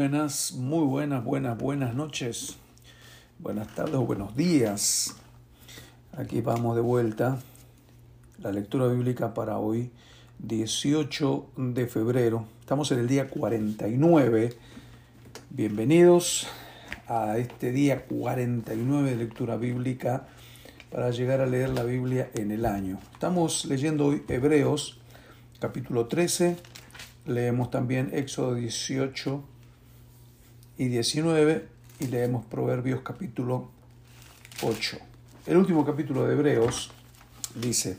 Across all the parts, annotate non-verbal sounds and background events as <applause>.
buenas, muy buenas, buenas, buenas noches. Buenas tardes buenos días. Aquí vamos de vuelta. La lectura bíblica para hoy, 18 de febrero. Estamos en el día 49. Bienvenidos a este día 49 de lectura bíblica para llegar a leer la Biblia en el año. Estamos leyendo hoy Hebreos capítulo 13 Leemos también Éxodo 18 y 19 y leemos Proverbios capítulo 8. El último capítulo de Hebreos dice,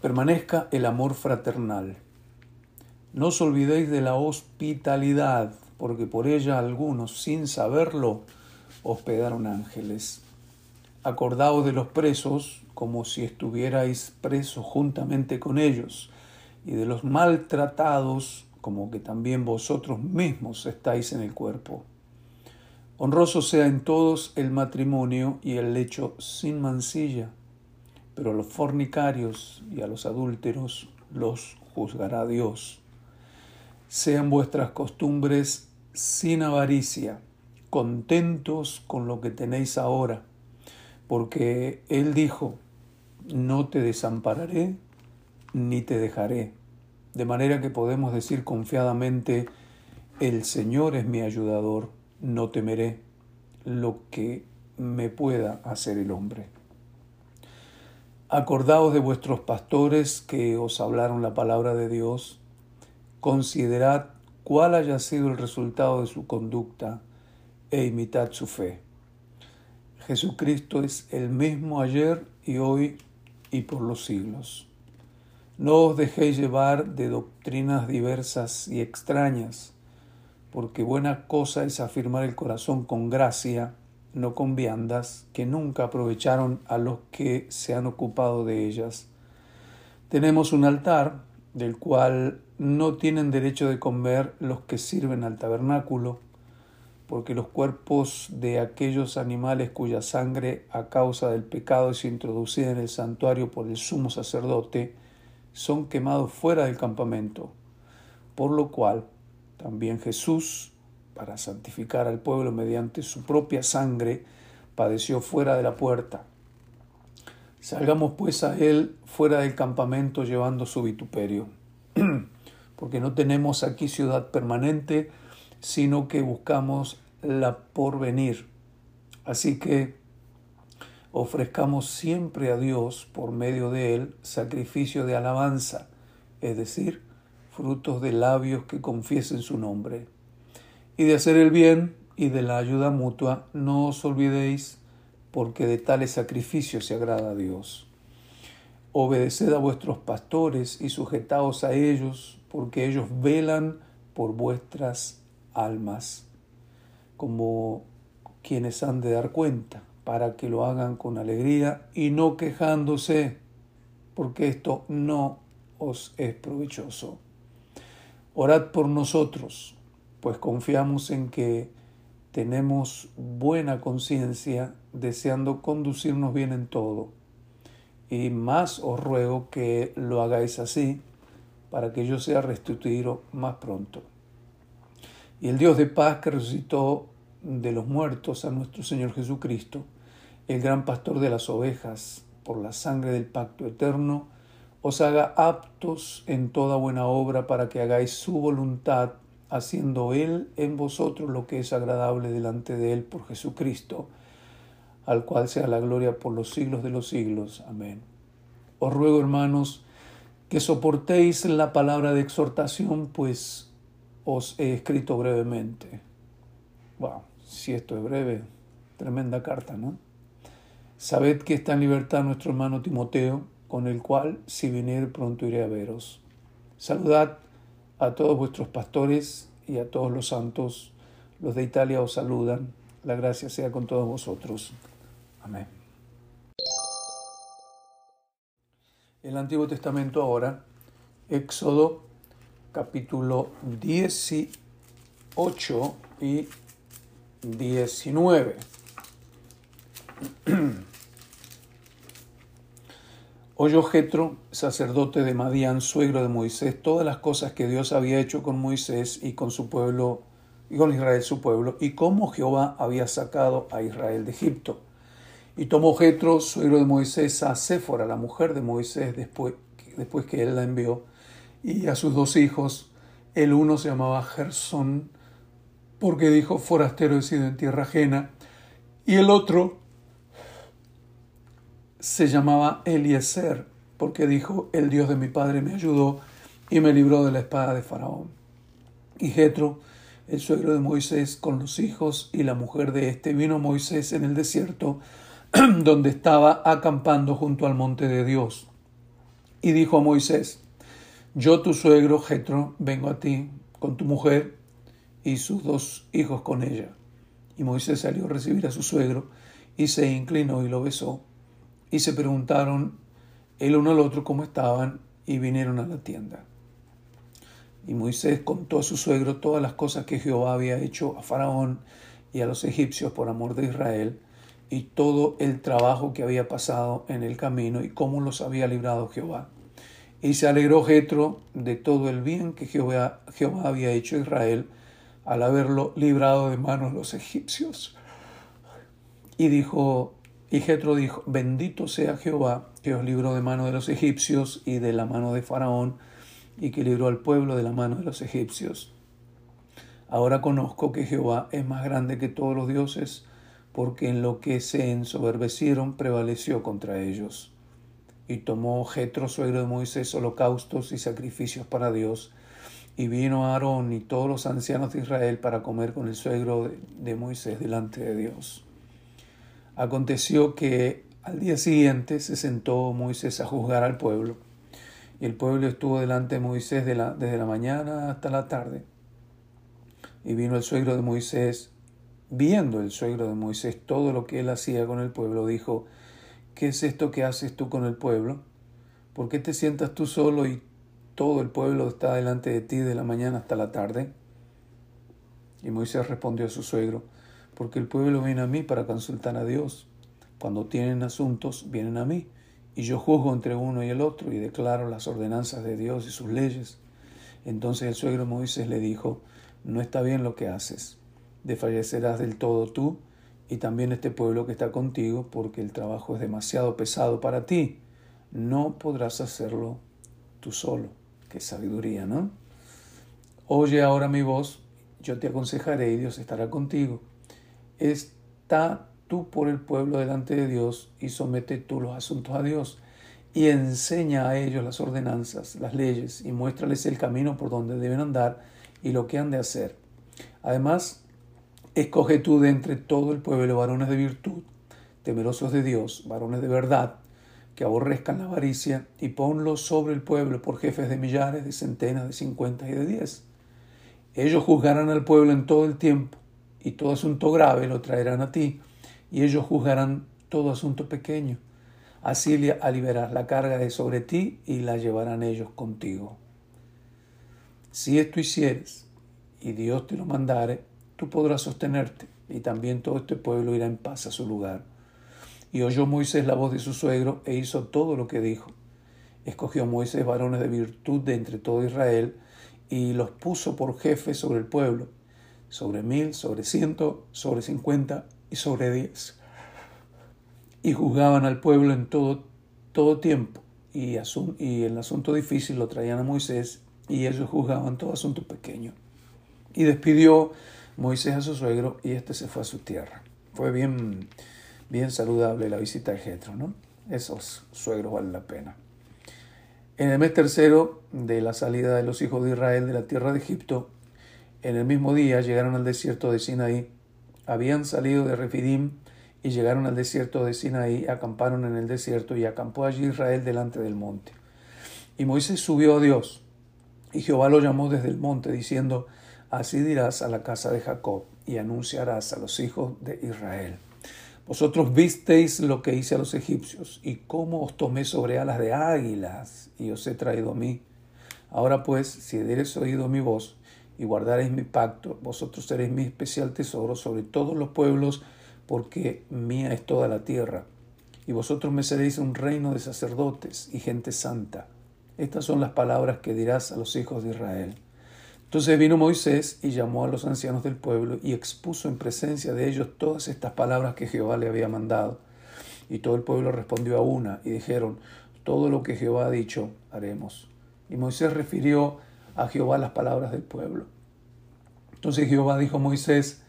permanezca el amor fraternal. No os olvidéis de la hospitalidad, porque por ella algunos, sin saberlo, hospedaron ángeles. Acordaos de los presos como si estuvierais presos juntamente con ellos y de los maltratados, como que también vosotros mismos estáis en el cuerpo. Honroso sea en todos el matrimonio y el lecho sin mancilla, pero a los fornicarios y a los adúlteros los juzgará Dios. Sean vuestras costumbres sin avaricia, contentos con lo que tenéis ahora, porque Él dijo, no te desampararé ni te dejaré. De manera que podemos decir confiadamente, el Señor es mi ayudador, no temeré lo que me pueda hacer el hombre. Acordaos de vuestros pastores que os hablaron la palabra de Dios, considerad cuál haya sido el resultado de su conducta e imitad su fe. Jesucristo es el mismo ayer y hoy y por los siglos. No os dejéis llevar de doctrinas diversas y extrañas, porque buena cosa es afirmar el corazón con gracia, no con viandas, que nunca aprovecharon a los que se han ocupado de ellas. Tenemos un altar, del cual no tienen derecho de comer los que sirven al tabernáculo, porque los cuerpos de aquellos animales cuya sangre a causa del pecado es introducida en el santuario por el sumo sacerdote, son quemados fuera del campamento, por lo cual también Jesús, para santificar al pueblo mediante su propia sangre, padeció fuera de la puerta. Salgamos pues a él fuera del campamento llevando su vituperio, <clears throat> porque no tenemos aquí ciudad permanente, sino que buscamos la porvenir. Así que ofrezcamos siempre a Dios, por medio de Él, sacrificio de alabanza, es decir, frutos de labios que confiesen su nombre. Y de hacer el bien y de la ayuda mutua, no os olvidéis, porque de tales sacrificios se agrada a Dios. Obedeced a vuestros pastores y sujetaos a ellos, porque ellos velan por vuestras almas, como quienes han de dar cuenta para que lo hagan con alegría y no quejándose, porque esto no os es provechoso. Orad por nosotros, pues confiamos en que tenemos buena conciencia, deseando conducirnos bien en todo. Y más os ruego que lo hagáis así, para que yo sea restituido más pronto. Y el Dios de paz que resucitó de los muertos a nuestro Señor Jesucristo, el gran pastor de las ovejas, por la sangre del pacto eterno, os haga aptos en toda buena obra para que hagáis su voluntad, haciendo Él en vosotros lo que es agradable delante de Él por Jesucristo, al cual sea la gloria por los siglos de los siglos. Amén. Os ruego, hermanos, que soportéis la palabra de exhortación, pues os he escrito brevemente. Wow, si esto es breve, tremenda carta, ¿no? Sabed que está en libertad nuestro hermano Timoteo, con el cual, si viniere pronto iré a veros. Saludad a todos vuestros pastores y a todos los santos. Los de Italia os saludan. La gracia sea con todos vosotros. Amén. El Antiguo Testamento ahora, Éxodo capítulo 18 y 19. Oyó Jetro, sacerdote de Madián, suegro de Moisés, todas las cosas que Dios había hecho con Moisés y con su pueblo y con Israel su pueblo, y cómo Jehová había sacado a Israel de Egipto. Y tomó Jetro, suegro de Moisés, a Séfora, la mujer de Moisés, después, después que él la envió, y a sus dos hijos. El uno se llamaba Gersón, porque dijo, forastero he sido en tierra ajena, y el otro se llamaba Eliezer, porque dijo, el Dios de mi padre me ayudó y me libró de la espada de Faraón. Y Jetro, el suegro de Moisés, con los hijos y la mujer de éste, vino Moisés en el desierto, <clears throat> donde estaba acampando junto al monte de Dios. Y dijo a Moisés, yo tu suegro Jetro vengo a ti con tu mujer y sus dos hijos con ella. Y Moisés salió a recibir a su suegro y se inclinó y lo besó y se preguntaron el uno al otro cómo estaban y vinieron a la tienda. Y Moisés contó a su suegro todas las cosas que Jehová había hecho a Faraón y a los egipcios por amor de Israel, y todo el trabajo que había pasado en el camino y cómo los había librado Jehová. Y se alegró Jetro de todo el bien que Jehová, Jehová había hecho a Israel al haberlo librado de manos los egipcios. Y dijo y Jetro dijo, bendito sea Jehová, que os libró de mano de los egipcios y de la mano de Faraón, y que libró al pueblo de la mano de los egipcios. Ahora conozco que Jehová es más grande que todos los dioses, porque en lo que se ensoberbecieron prevaleció contra ellos. Y tomó Jetro, suegro de Moisés, holocaustos y sacrificios para Dios, y vino Aarón y todos los ancianos de Israel para comer con el suegro de Moisés delante de Dios. Aconteció que al día siguiente se sentó Moisés a juzgar al pueblo, y el pueblo estuvo delante de Moisés desde la mañana hasta la tarde. Y vino el suegro de Moisés, viendo el suegro de Moisés todo lo que él hacía con el pueblo, dijo, ¿qué es esto que haces tú con el pueblo? ¿Por qué te sientas tú solo y todo el pueblo está delante de ti de la mañana hasta la tarde? Y Moisés respondió a su suegro, porque el pueblo viene a mí para consultar a Dios. Cuando tienen asuntos, vienen a mí, y yo juzgo entre uno y el otro y declaro las ordenanzas de Dios y sus leyes. Entonces el suegro Moisés le dijo, no está bien lo que haces, desfallecerás del todo tú y también este pueblo que está contigo, porque el trabajo es demasiado pesado para ti. No podrás hacerlo tú solo. Qué sabiduría, ¿no? Oye ahora mi voz, yo te aconsejaré y Dios estará contigo está tú por el pueblo delante de Dios y somete tú los asuntos a Dios y enseña a ellos las ordenanzas, las leyes y muéstrales el camino por donde deben andar y lo que han de hacer. Además, escoge tú de entre todo el pueblo varones de virtud, temerosos de Dios, varones de verdad, que aborrezcan la avaricia, y ponlos sobre el pueblo por jefes de millares, de centenas, de cincuenta y de diez. Ellos juzgarán al pueblo en todo el tiempo y todo asunto grave lo traerán a ti, y ellos juzgarán todo asunto pequeño. Así aliviarás la carga de sobre ti y la llevarán ellos contigo. Si esto hicieres y Dios te lo mandare, tú podrás sostenerte, y también todo este pueblo irá en paz a su lugar. Y oyó Moisés la voz de su suegro e hizo todo lo que dijo. Escogió Moisés varones de virtud de entre todo Israel y los puso por jefes sobre el pueblo sobre mil, sobre ciento, sobre cincuenta y sobre diez. Y juzgaban al pueblo en todo, todo tiempo. Y, y el asunto difícil lo traían a Moisés y ellos juzgaban todo asunto pequeño. Y despidió Moisés a su suegro y éste se fue a su tierra. Fue bien, bien saludable la visita de Jetro, ¿no? Esos suegros valen la pena. En el mes tercero de la salida de los hijos de Israel de la tierra de Egipto, en el mismo día llegaron al desierto de Sinaí. Habían salido de Refidim y llegaron al desierto de Sinaí, acamparon en el desierto y acampó allí Israel delante del monte. Y Moisés subió a Dios, y Jehová lo llamó desde el monte, diciendo, Así dirás a la casa de Jacob, y anunciarás a los hijos de Israel. Vosotros visteis lo que hice a los egipcios, y cómo os tomé sobre alas de águilas, y os he traído a mí. Ahora pues, si dieres oído mi voz, y guardaréis mi pacto, vosotros seréis mi especial tesoro sobre todos los pueblos, porque mía es toda la tierra. y vosotros me seréis un reino de sacerdotes y gente santa. Estas son las palabras que dirás a los hijos de Israel. Entonces vino Moisés y llamó a los ancianos del pueblo y expuso en presencia de ellos todas estas palabras que Jehová le había mandado. Y todo el pueblo respondió a una y dijeron, todo lo que Jehová ha dicho haremos. Y Moisés refirió a Jehová las palabras del pueblo. Entonces Jehová dijo a Moisés,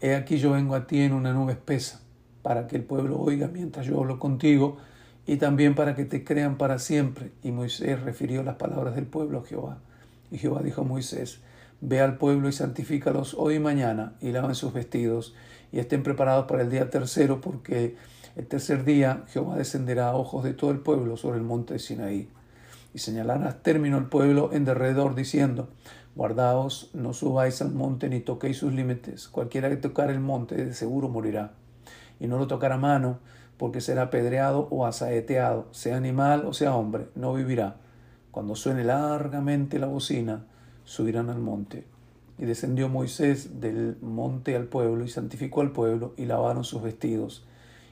He aquí yo vengo a ti en una nube espesa, para que el pueblo oiga mientras yo hablo contigo, y también para que te crean para siempre. Y Moisés refirió las palabras del pueblo a Jehová. Y Jehová dijo a Moisés, Ve al pueblo y santifícalos hoy y mañana, y laven sus vestidos, y estén preparados para el día tercero, porque el tercer día Jehová descenderá a ojos de todo el pueblo sobre el monte de Sinaí. Y señalarás término el pueblo en derredor, diciendo, Guardaos, no subáis al monte ni toquéis sus límites. Cualquiera que tocar el monte de seguro morirá. Y no lo tocará mano, porque será apedreado o asaeteado, sea animal o sea hombre, no vivirá. Cuando suene largamente la bocina, subirán al monte. Y descendió Moisés del monte al pueblo y santificó al pueblo y lavaron sus vestidos.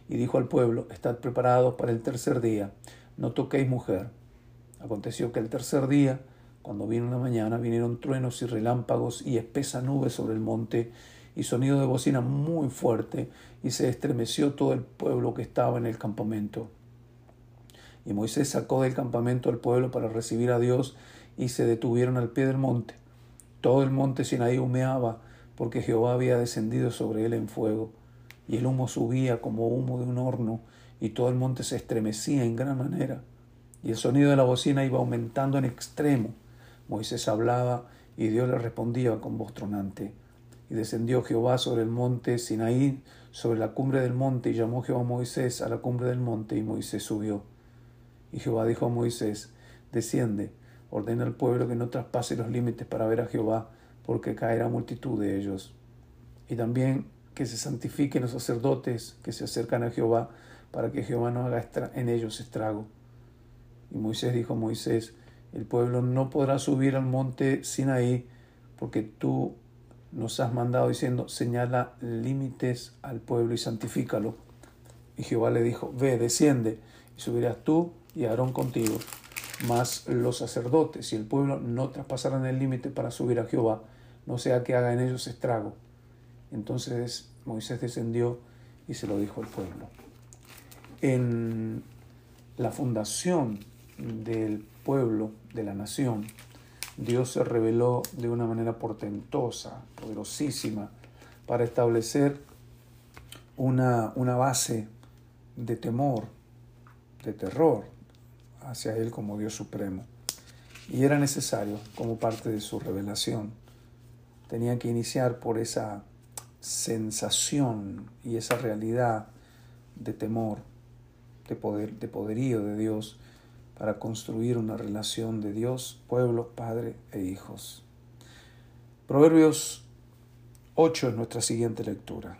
Y dijo al pueblo, Estad preparados para el tercer día, no toquéis mujer. Aconteció que el tercer día, cuando vino la mañana, vinieron truenos y relámpagos y espesa nube sobre el monte y sonido de bocina muy fuerte, y se estremeció todo el pueblo que estaba en el campamento. Y Moisés sacó del campamento al pueblo para recibir a Dios, y se detuvieron al pie del monte. Todo el monte Sinaí humeaba, porque Jehová había descendido sobre él en fuego, y el humo subía como humo de un horno, y todo el monte se estremecía en gran manera, y el sonido de la bocina iba aumentando en extremo. Moisés hablaba, y Dios le respondía con voz tronante. Y descendió Jehová sobre el monte Sinaí, sobre la cumbre del monte, y llamó Jehová a Moisés a la cumbre del monte, y Moisés subió. Y Jehová dijo a Moisés, desciende, ordena al pueblo que no traspase los límites para ver a Jehová, porque caerá multitud de ellos. Y también que se santifiquen los sacerdotes que se acercan a Jehová, para que Jehová no haga en ellos estrago. Y Moisés dijo a Moisés, el pueblo no podrá subir al monte Sinaí, porque tú nos has mandado diciendo, señala límites al pueblo y santifícalo. Y Jehová le dijo, ve, desciende, y subirás tú y Aarón contigo. Mas los sacerdotes y el pueblo no traspasarán el límite para subir a Jehová, no sea que haga en ellos estrago. Entonces Moisés descendió y se lo dijo al pueblo. En la fundación del pueblo, de la nación, Dios se reveló de una manera portentosa, poderosísima, para establecer una, una base de temor, de terror hacia Él como Dios supremo. Y era necesario como parte de su revelación. Tenían que iniciar por esa sensación y esa realidad de temor, de, poder, de poderío de Dios para construir una relación de Dios, pueblo, Padre e hijos. Proverbios 8 es nuestra siguiente lectura.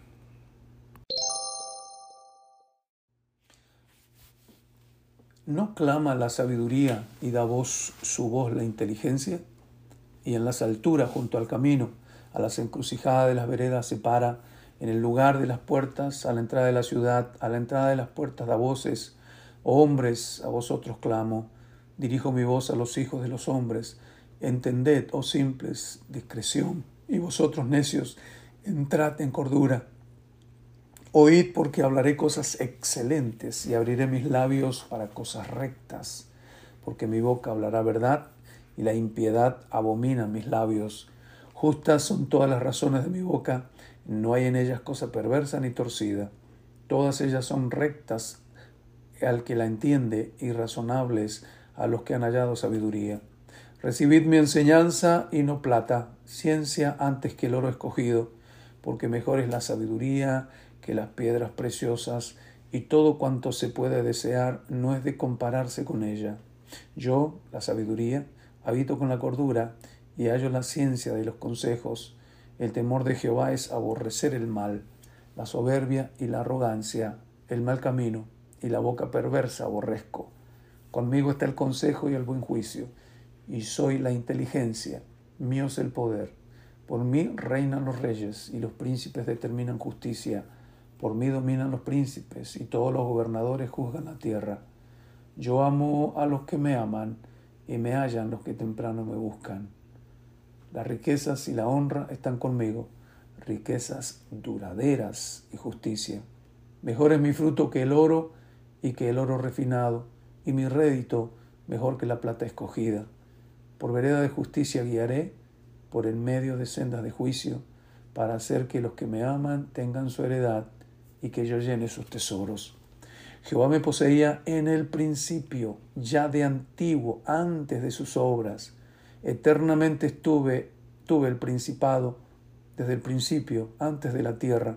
¿No clama la sabiduría y da voz su voz la inteligencia? Y en las alturas junto al camino, a las encrucijadas de las veredas se para, en el lugar de las puertas, a la entrada de la ciudad, a la entrada de las puertas da voces, hombres, a vosotros clamo, dirijo mi voz a los hijos de los hombres, entended, oh simples, discreción, y vosotros necios, entrad en cordura. Oíd porque hablaré cosas excelentes y abriré mis labios para cosas rectas, porque mi boca hablará verdad y la impiedad abomina mis labios. Justas son todas las razones de mi boca, no hay en ellas cosa perversa ni torcida. Todas ellas son rectas al que la entiende y razonables a los que han hallado sabiduría. Recibid mi enseñanza y no plata, ciencia antes que el oro escogido, porque mejor es la sabiduría que las piedras preciosas, y todo cuanto se puede desear no es de compararse con ella. Yo, la sabiduría, habito con la cordura, y hallo la ciencia de los consejos. El temor de Jehová es aborrecer el mal, la soberbia y la arrogancia, el mal camino y la boca perversa aborrezco. Conmigo está el consejo y el buen juicio, y soy la inteligencia, mío es el poder. Por mí reinan los reyes y los príncipes determinan justicia, Por mí dominan los príncipes y todos los gobernadores juzgan la tierra. Yo amo a los que me aman y me hallan los que temprano me buscan. Las riquezas y la honra están conmigo, riquezas duraderas y justicia. Mejor es mi fruto que el oro y que el oro refinado, y mi rédito mejor que la plata escogida. Por vereda de justicia guiaré, por en medio de sendas de juicio, para hacer que los que me aman tengan su heredad y que yo llene sus tesoros. Jehová me poseía en el principio, ya de antiguo, antes de sus obras. Eternamente estuve, tuve el principado desde el principio, antes de la tierra,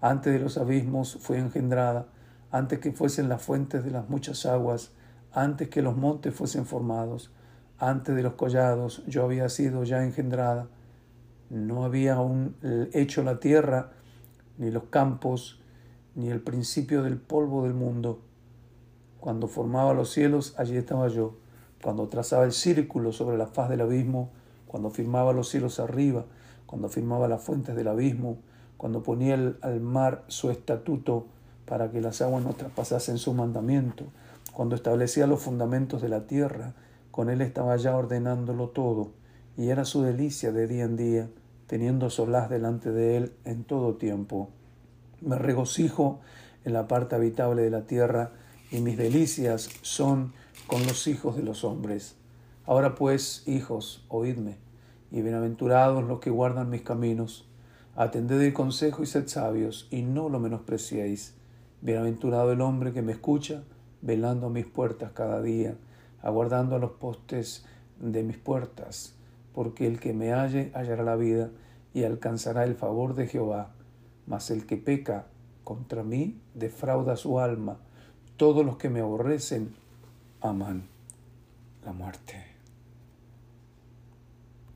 antes de los abismos fue engendrada, antes que fuesen las fuentes de las muchas aguas, antes que los montes fuesen formados, antes de los collados yo había sido ya engendrada. No había aún hecho la tierra, ni los campos, ni el principio del polvo del mundo. Cuando formaba los cielos, allí estaba yo. Cuando trazaba el círculo sobre la faz del abismo, cuando firmaba los cielos arriba, cuando firmaba las fuentes del abismo, cuando ponía al mar su estatuto para que las aguas no traspasasen su mandamiento, cuando establecía los fundamentos de la tierra, con él estaba ya ordenándolo todo, y era su delicia de día en día, teniendo solaz delante de él en todo tiempo. Me regocijo en la parte habitable de la tierra, y mis delicias son con los hijos de los hombres. Ahora pues, hijos, oídme, y bienaventurados los que guardan mis caminos. Atended el consejo y sed sabios, y no lo menospreciéis. Bienaventurado el hombre que me escucha, velando a mis puertas cada día, aguardando a los postes de mis puertas, porque el que me halle hallará la vida y alcanzará el favor de Jehová, mas el que peca contra mí defrauda su alma. Todos los que me aborrecen aman la muerte.